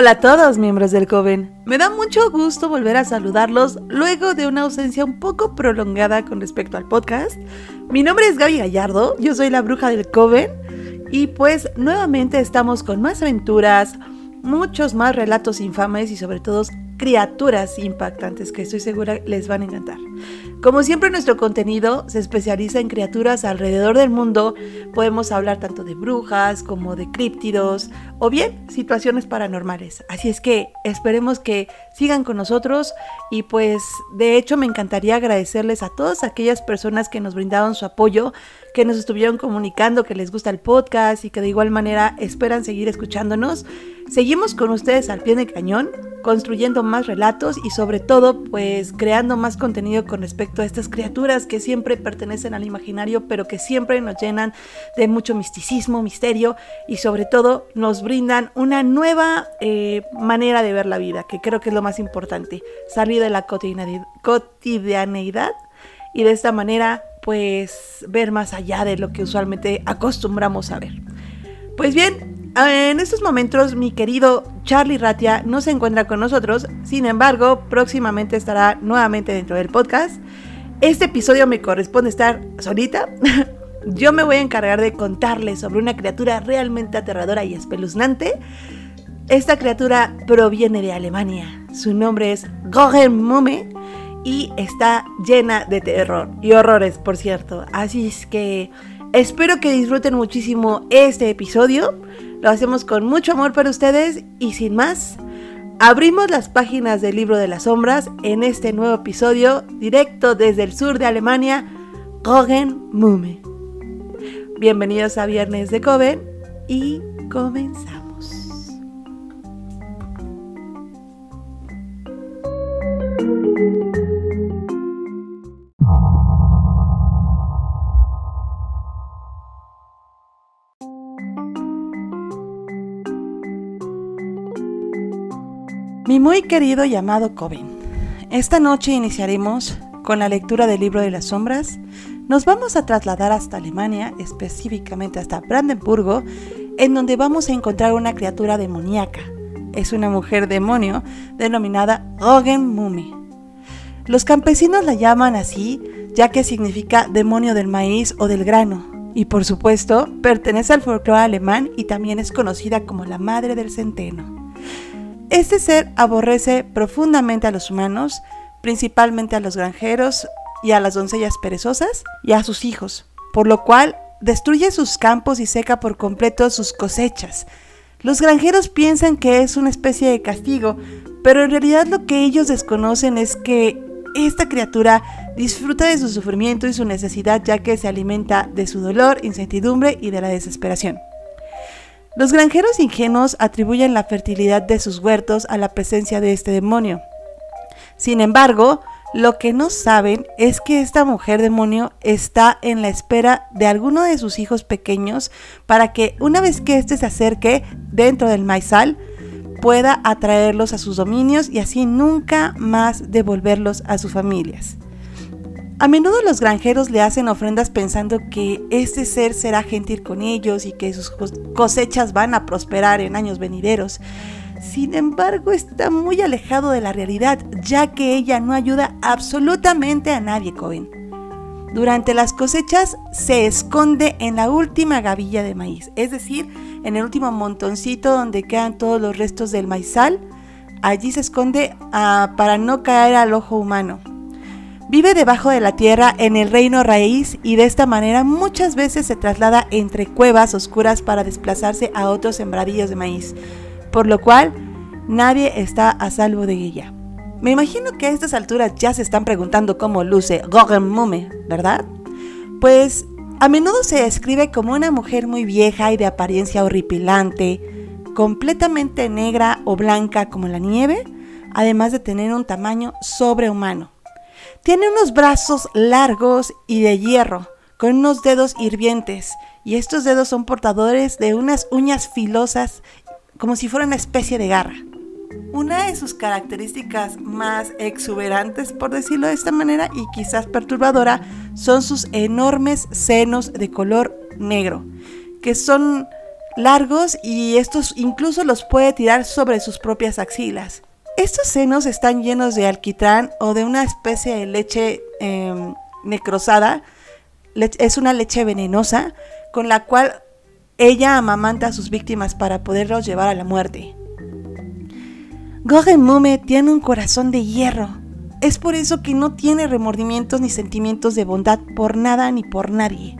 Hola a todos miembros del Coven. Me da mucho gusto volver a saludarlos luego de una ausencia un poco prolongada con respecto al podcast. Mi nombre es Gaby Gallardo, yo soy la bruja del Coven y pues nuevamente estamos con más aventuras, muchos más relatos infames y sobre todo criaturas impactantes que estoy segura les van a encantar. Como siempre nuestro contenido se especializa en criaturas alrededor del mundo. Podemos hablar tanto de brujas como de críptidos o bien situaciones paranormales. Así es que esperemos que sigan con nosotros y pues de hecho me encantaría agradecerles a todas aquellas personas que nos brindaron su apoyo, que nos estuvieron comunicando que les gusta el podcast y que de igual manera esperan seguir escuchándonos. Seguimos con ustedes al pie de cañón construyendo más relatos y sobre todo pues creando más contenido con respecto a estas criaturas que siempre pertenecen al imaginario pero que siempre nos llenan de mucho misticismo, misterio y sobre todo nos brindan una nueva eh, manera de ver la vida que creo que es lo más importante, salir de la cotidianeidad y de esta manera pues ver más allá de lo que usualmente acostumbramos a ver. Pues bien, en estos momentos mi querido Charlie Ratia no se encuentra con nosotros, sin embargo, próximamente estará nuevamente dentro del podcast. Este episodio me corresponde estar solita. Yo me voy a encargar de contarles sobre una criatura realmente aterradora y espeluznante. Esta criatura proviene de Alemania. Su nombre es Mumme y está llena de terror y horrores, por cierto. Así es que espero que disfruten muchísimo este episodio. Lo hacemos con mucho amor para ustedes y sin más, abrimos las páginas del libro de las sombras en este nuevo episodio directo desde el sur de Alemania, Kogen Mume. Bienvenidos a Viernes de Coven y comenzamos. Mi muy querido llamado Coven, esta noche iniciaremos con la lectura del libro de las sombras. Nos vamos a trasladar hasta Alemania, específicamente hasta Brandenburgo, en donde vamos a encontrar una criatura demoníaca. Es una mujer demonio denominada Mumme. Los campesinos la llaman así ya que significa demonio del maíz o del grano. Y por supuesto, pertenece al folclore alemán y también es conocida como la madre del centeno. Este ser aborrece profundamente a los humanos, principalmente a los granjeros y a las doncellas perezosas y a sus hijos, por lo cual destruye sus campos y seca por completo sus cosechas. Los granjeros piensan que es una especie de castigo, pero en realidad lo que ellos desconocen es que esta criatura disfruta de su sufrimiento y su necesidad ya que se alimenta de su dolor, incertidumbre y de la desesperación. Los granjeros ingenuos atribuyen la fertilidad de sus huertos a la presencia de este demonio. Sin embargo, lo que no saben es que esta mujer demonio está en la espera de alguno de sus hijos pequeños para que una vez que éste se acerque dentro del maizal, pueda atraerlos a sus dominios y así nunca más devolverlos a sus familias. A menudo los granjeros le hacen ofrendas pensando que este ser será gentil con ellos y que sus cosechas van a prosperar en años venideros. Sin embargo, está muy alejado de la realidad, ya que ella no ayuda absolutamente a nadie, Cohen. Durante las cosechas se esconde en la última gavilla de maíz, es decir, en el último montoncito donde quedan todos los restos del maizal. Allí se esconde ah, para no caer al ojo humano. Vive debajo de la tierra en el reino raíz y de esta manera muchas veces se traslada entre cuevas oscuras para desplazarse a otros sembradillos de maíz, por lo cual nadie está a salvo de ella. Me imagino que a estas alturas ya se están preguntando cómo luce Mumme, ¿verdad? Pues a menudo se describe como una mujer muy vieja y de apariencia horripilante, completamente negra o blanca como la nieve, además de tener un tamaño sobrehumano. Tiene unos brazos largos y de hierro, con unos dedos hirvientes, y estos dedos son portadores de unas uñas filosas como si fuera una especie de garra. Una de sus características más exuberantes, por decirlo de esta manera, y quizás perturbadora, son sus enormes senos de color negro, que son largos y estos incluso los puede tirar sobre sus propias axilas. Estos senos están llenos de alquitrán o de una especie de leche em, necrosada. es una leche venenosa con la cual ella amamanta a sus víctimas para poderlos llevar a la muerte. Gogen Mume tiene un corazón de hierro. Es por eso que no tiene remordimientos ni sentimientos de bondad por nada ni por nadie.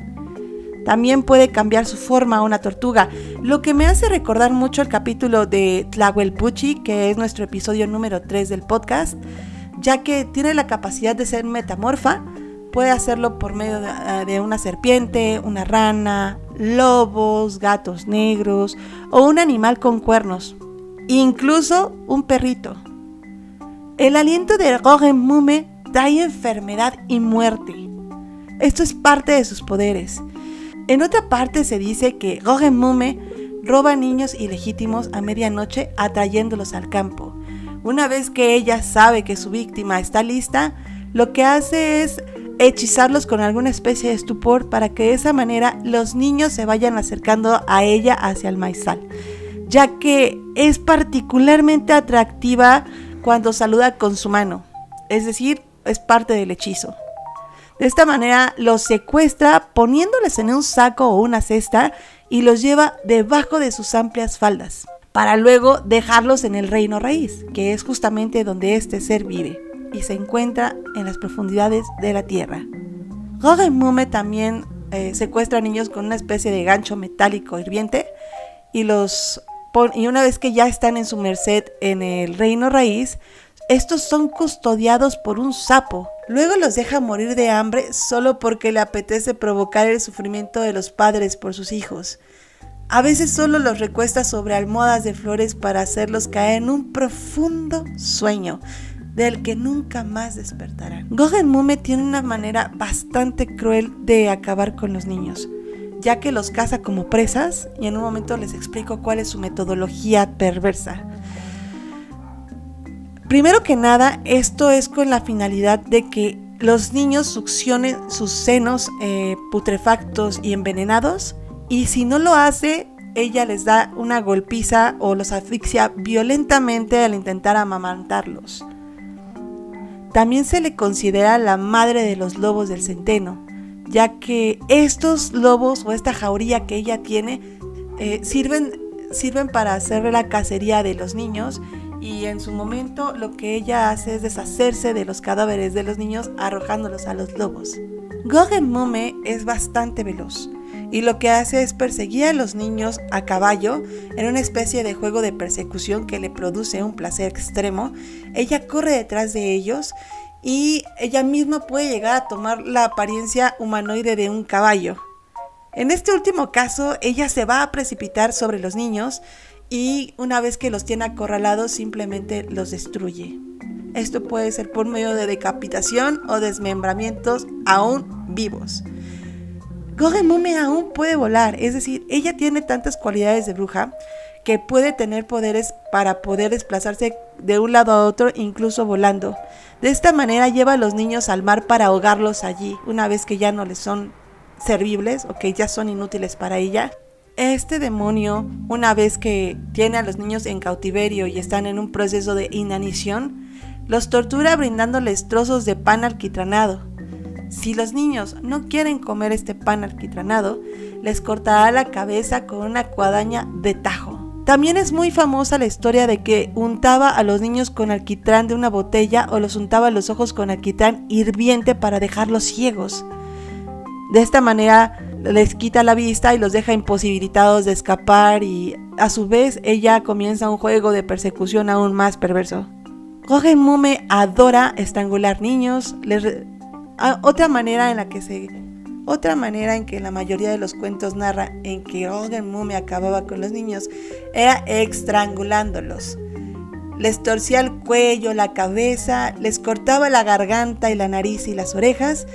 También puede cambiar su forma a una tortuga, lo que me hace recordar mucho el capítulo de Tlahuelpuchi, que es nuestro episodio número 3 del podcast, ya que tiene la capacidad de ser metamorfa, puede hacerlo por medio de, de una serpiente, una rana, lobos, gatos negros o un animal con cuernos, incluso un perrito. El aliento de Gogen Mume trae enfermedad y muerte. Esto es parte de sus poderes. En otra parte se dice que Mume roba niños ilegítimos a medianoche atrayéndolos al campo. Una vez que ella sabe que su víctima está lista, lo que hace es hechizarlos con alguna especie de estupor para que de esa manera los niños se vayan acercando a ella hacia el maizal, ya que es particularmente atractiva cuando saluda con su mano, es decir, es parte del hechizo. De esta manera los secuestra poniéndoles en un saco o una cesta y los lleva debajo de sus amplias faldas, para luego dejarlos en el reino raíz, que es justamente donde este ser vive y se encuentra en las profundidades de la tierra. Gogen Mume también eh, secuestra niños con una especie de gancho metálico hirviente y los y una vez que ya están en su merced en el reino raíz, estos son custodiados por un sapo. Luego los deja morir de hambre solo porque le apetece provocar el sufrimiento de los padres por sus hijos. A veces solo los recuesta sobre almohadas de flores para hacerlos caer en un profundo sueño del que nunca más despertarán. Gogen Mume tiene una manera bastante cruel de acabar con los niños ya que los caza como presas y en un momento les explico cuál es su metodología perversa. Primero que nada, esto es con la finalidad de que los niños succionen sus senos eh, putrefactos y envenenados y si no lo hace, ella les da una golpiza o los asfixia violentamente al intentar amamantarlos. También se le considera la madre de los lobos del centeno, ya que estos lobos o esta jauría que ella tiene eh, sirven, sirven para hacer la cacería de los niños y en su momento lo que ella hace es deshacerse de los cadáveres de los niños arrojándolos a los lobos. Gogen Mume es bastante veloz y lo que hace es perseguir a los niños a caballo en una especie de juego de persecución que le produce un placer extremo. Ella corre detrás de ellos y ella misma puede llegar a tomar la apariencia humanoide de un caballo. En este último caso, ella se va a precipitar sobre los niños y una vez que los tiene acorralados simplemente los destruye. Esto puede ser por medio de decapitación o desmembramientos aún vivos. Mume aún puede volar, es decir, ella tiene tantas cualidades de bruja que puede tener poderes para poder desplazarse de un lado a otro, incluso volando. De esta manera lleva a los niños al mar para ahogarlos allí, una vez que ya no les son servibles o que ya son inútiles para ella. Este demonio, una vez que tiene a los niños en cautiverio y están en un proceso de inanición, los tortura brindándoles trozos de pan alquitranado. Si los niños no quieren comer este pan alquitranado, les cortará la cabeza con una cuadaña de tajo. También es muy famosa la historia de que untaba a los niños con alquitrán de una botella o los untaba los ojos con alquitrán hirviente para dejarlos ciegos. De esta manera les quita la vista y los deja imposibilitados de escapar y a su vez ella comienza un juego de persecución aún más perverso. Gogen Mume adora estrangular niños, otra manera en la que se otra manera en que la mayoría de los cuentos narra en que Ogen Mume acababa con los niños era estrangulándolos. Les torcía el cuello, la cabeza, les cortaba la garganta y la nariz y las orejas.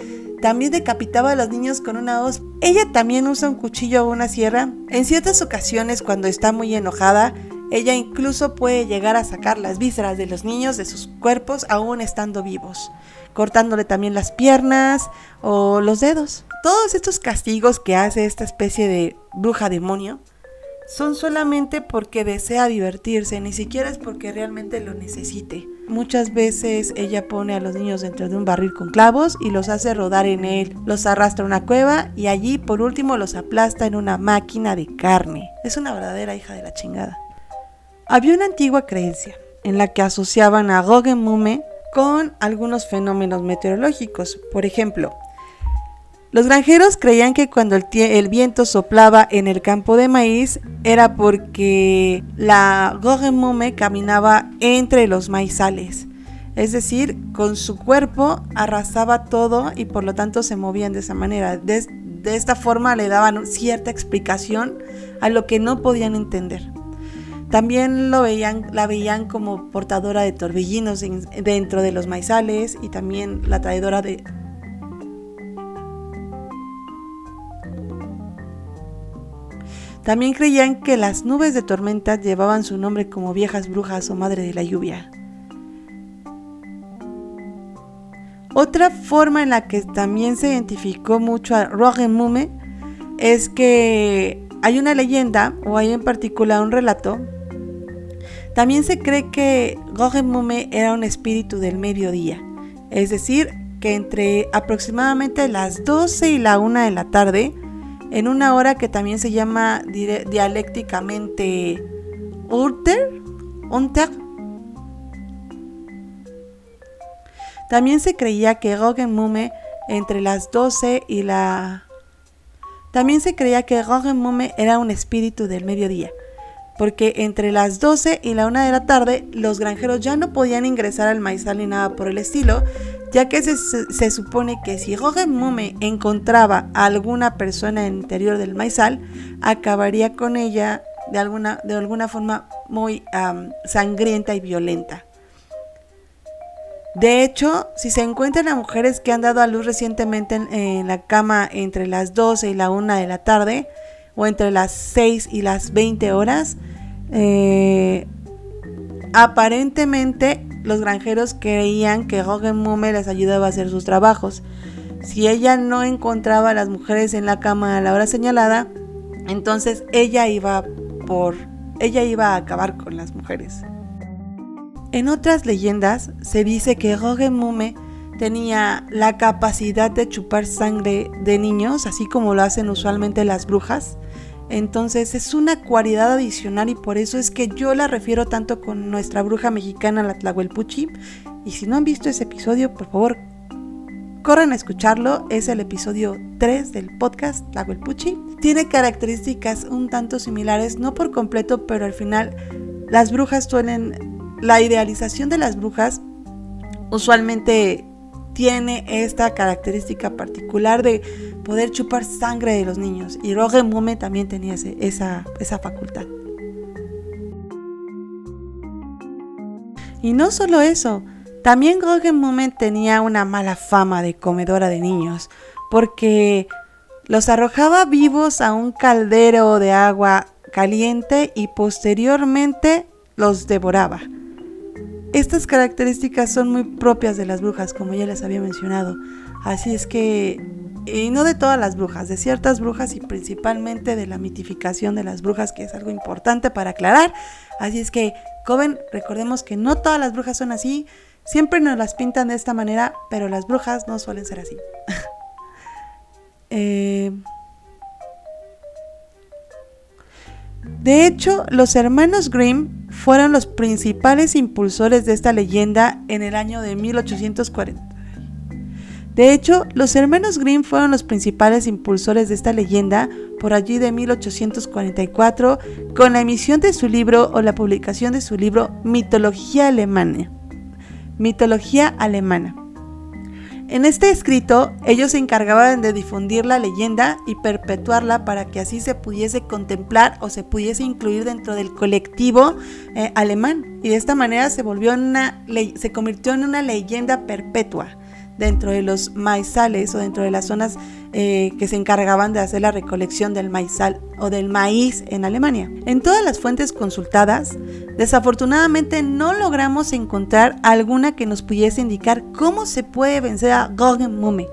También decapitaba a los niños con una hoz. Ella también usa un cuchillo o una sierra. En ciertas ocasiones, cuando está muy enojada, ella incluso puede llegar a sacar las vísceras de los niños de sus cuerpos aún estando vivos cortándole también las piernas o los dedos. Todos estos castigos que hace esta especie de bruja demonio son solamente porque desea divertirse, ni siquiera es porque realmente lo necesite. Muchas veces ella pone a los niños dentro de un barril con clavos y los hace rodar en él, los arrastra a una cueva y allí por último los aplasta en una máquina de carne. Es una verdadera hija de la chingada. Había una antigua creencia en la que asociaban a Goggen Mume con algunos fenómenos meteorológicos. Por ejemplo, los granjeros creían que cuando el, viento soplaba en el campo de maíz era porque la Gogemume caminaba entre los maizales. Es decir, con su cuerpo arrasaba todo y por lo tanto se movían de esa manera. De, esta forma le daban cierta explicación a lo que no podían entender. También la veían como portadora de torbellinos dentro de los maizales y también la traidora de, También creían que las nubes de tormenta llevaban su nombre como viejas brujas o madre de la lluvia. Otra forma en la que también se identificó mucho a Mume es que hay una leyenda, o hay en particular un relato. También se cree que Mume era un espíritu del mediodía, es decir, que entre aproximadamente las 12 y la 1 de la tarde, en una hora que también se llama dialécticamente Urter, Unter. También se creía que Goggen Mume entre las 12 y la... También se creía que Goggen Mume era un espíritu del mediodía, porque entre las 12 y la 1 de la tarde los granjeros ya no podían ingresar al maizal ni nada por el estilo, ya que se, supone que si Mume encontraba a alguna persona en el interior del maizal, acabaría con ella de alguna, de alguna forma muy sangrienta y violenta. De hecho, si se encuentran a mujeres que han dado a luz recientemente en, la cama entre las 12 y la 1 de la tarde, o entre las 6 y las 20 horas, eh, aparentemente los granjeros creían que Mume les ayudaba a hacer sus trabajos. Si ella no encontraba a las mujeres en la cama a la hora señalada, entonces ella iba por ella iba a acabar con las mujeres. En otras leyendas se dice que Mume tenía la capacidad de chupar sangre de niños, así como lo hacen usualmente las brujas, entonces es una cualidad adicional y por eso es que yo la refiero tanto con nuestra bruja mexicana, la Tlahuelpuchi. Y si no han visto ese episodio, por favor, corran a escucharlo. Es el episodio 3 del podcast Tlahuelpuchi. Tiene características un tanto similares, no por completo, pero al final las brujas suelen... La idealización de las brujas usualmente tiene esta característica particular de poder chupar sangre de los niños. Y Roger Mume también tenía esa, esa facultad. Y no solo eso, también Roger Mume tenía una mala fama de comedora de niños, porque los arrojaba vivos a un caldero de agua caliente y posteriormente los devoraba. Estas características son muy propias de las brujas, como ya les había mencionado. Así es que, y no de todas las brujas, de ciertas brujas y principalmente de la mitificación de las brujas, que es algo importante para aclarar. Así es que, joven, recordemos que no todas las brujas son así. Siempre nos las pintan de esta manera, pero las brujas no suelen ser así. eh, De hecho, los hermanos Grimm fueron los principales impulsores de esta leyenda en el año de 1840. De hecho, los hermanos Grimm fueron los principales impulsores de esta leyenda por allí de 1844 con la emisión de su libro o la publicación de su libro Mitología Alemana. Mitología Alemana. En este escrito, ellos se encargaban de difundir la leyenda y perpetuarla para que así se pudiese contemplar o se pudiese incluir dentro del colectivo eh, alemán. Y de esta manera se volvió una se convirtió en una leyenda perpetua. Dentro de los maizales o dentro de las zonas eh, que se encargaban de hacer la recolección del maizal o del maíz en Alemania. En todas las fuentes consultadas, desafortunadamente no logramos encontrar alguna que nos pudiese indicar cómo se puede vencer a Mumme.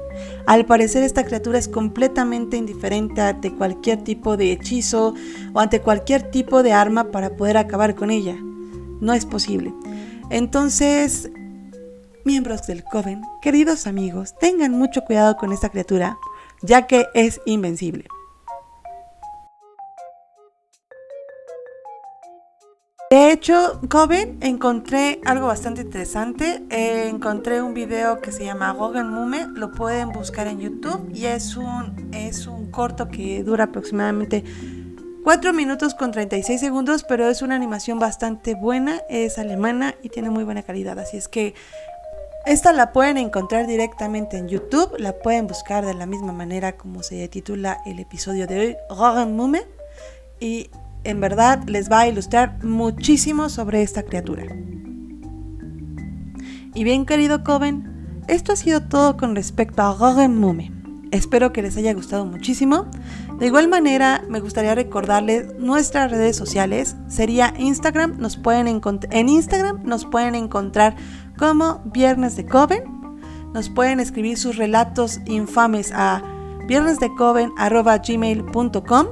Al parecer esta criatura es completamente indiferente ante cualquier tipo de hechizo o ante cualquier tipo de arma para poder acabar con ella. No es posible. Entonces, miembros del Coven, queridos amigos, tengan mucho cuidado con esta criatura, ya que es invencible. De hecho, Coven, encontré algo bastante interesante. Eh, encontré un video que se llama Gogen Mume. Lo pueden buscar en YouTube y es un, es un corto que dura aproximadamente 4 minutos con 36 segundos, pero es una animación bastante buena. Es alemana y tiene muy buena calidad. Así es que esta la pueden encontrar directamente en YouTube. La pueden buscar de la misma manera como se titula el episodio de hoy, Gogen Mume. Y en verdad les va a ilustrar muchísimo sobre esta criatura. Y bien querido Coven, esto ha sido todo con respecto a Gogen Mume. Espero que les haya gustado muchísimo. De igual manera, me gustaría recordarles nuestras redes sociales. Sería Instagram, nos pueden en Instagram nos pueden encontrar como Viernes de Coven. Nos pueden escribir sus relatos infames a viernesdecoven@gmail.com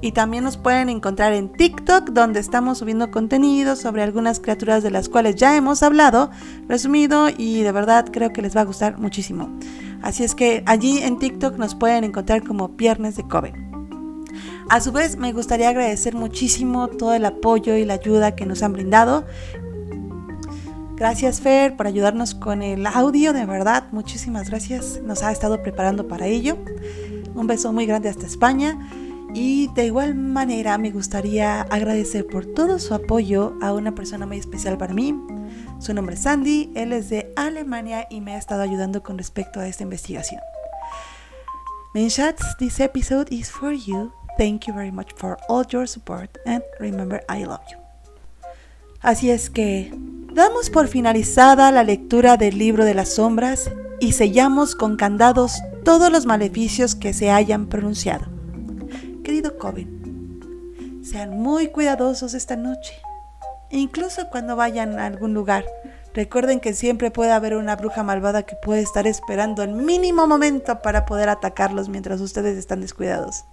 y también nos pueden encontrar en TikTok donde estamos subiendo contenido sobre algunas criaturas de las cuales ya hemos hablado, resumido y de verdad creo que les va a gustar muchísimo. Así es que allí en TikTok nos pueden encontrar como Viernes de Coven. A su vez, me gustaría agradecer muchísimo todo el apoyo y la ayuda que nos han brindado. Gracias Fer por ayudarnos con el audio, de verdad, muchísimas gracias. Nos ha estado preparando para ello. Un beso muy grande hasta España. Y de igual manera me gustaría agradecer por todo su apoyo a una persona muy especial para mí. Su nombre es Sandy, él es de Alemania y me ha estado ayudando con respecto a esta investigación. Menschatz, this episode is for you. Thank you very much for all your support and remember I love you. Así es que damos por finalizada la lectura del libro de las sombras y sellamos con candados todos los maleficios que se hayan pronunciado. Querido Coven, sean muy cuidadosos esta noche. Incluso cuando vayan a algún lugar, recuerden que siempre puede haber una bruja malvada que puede estar esperando el mínimo momento para poder atacarlos mientras ustedes están descuidados.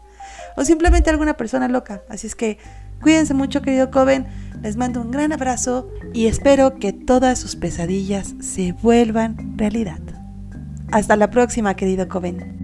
O simplemente alguna persona loca. Así es que cuídense mucho, querido Coven. Les mando un gran abrazo y espero que todas sus pesadillas se vuelvan realidad. Hasta la próxima, querido Coven.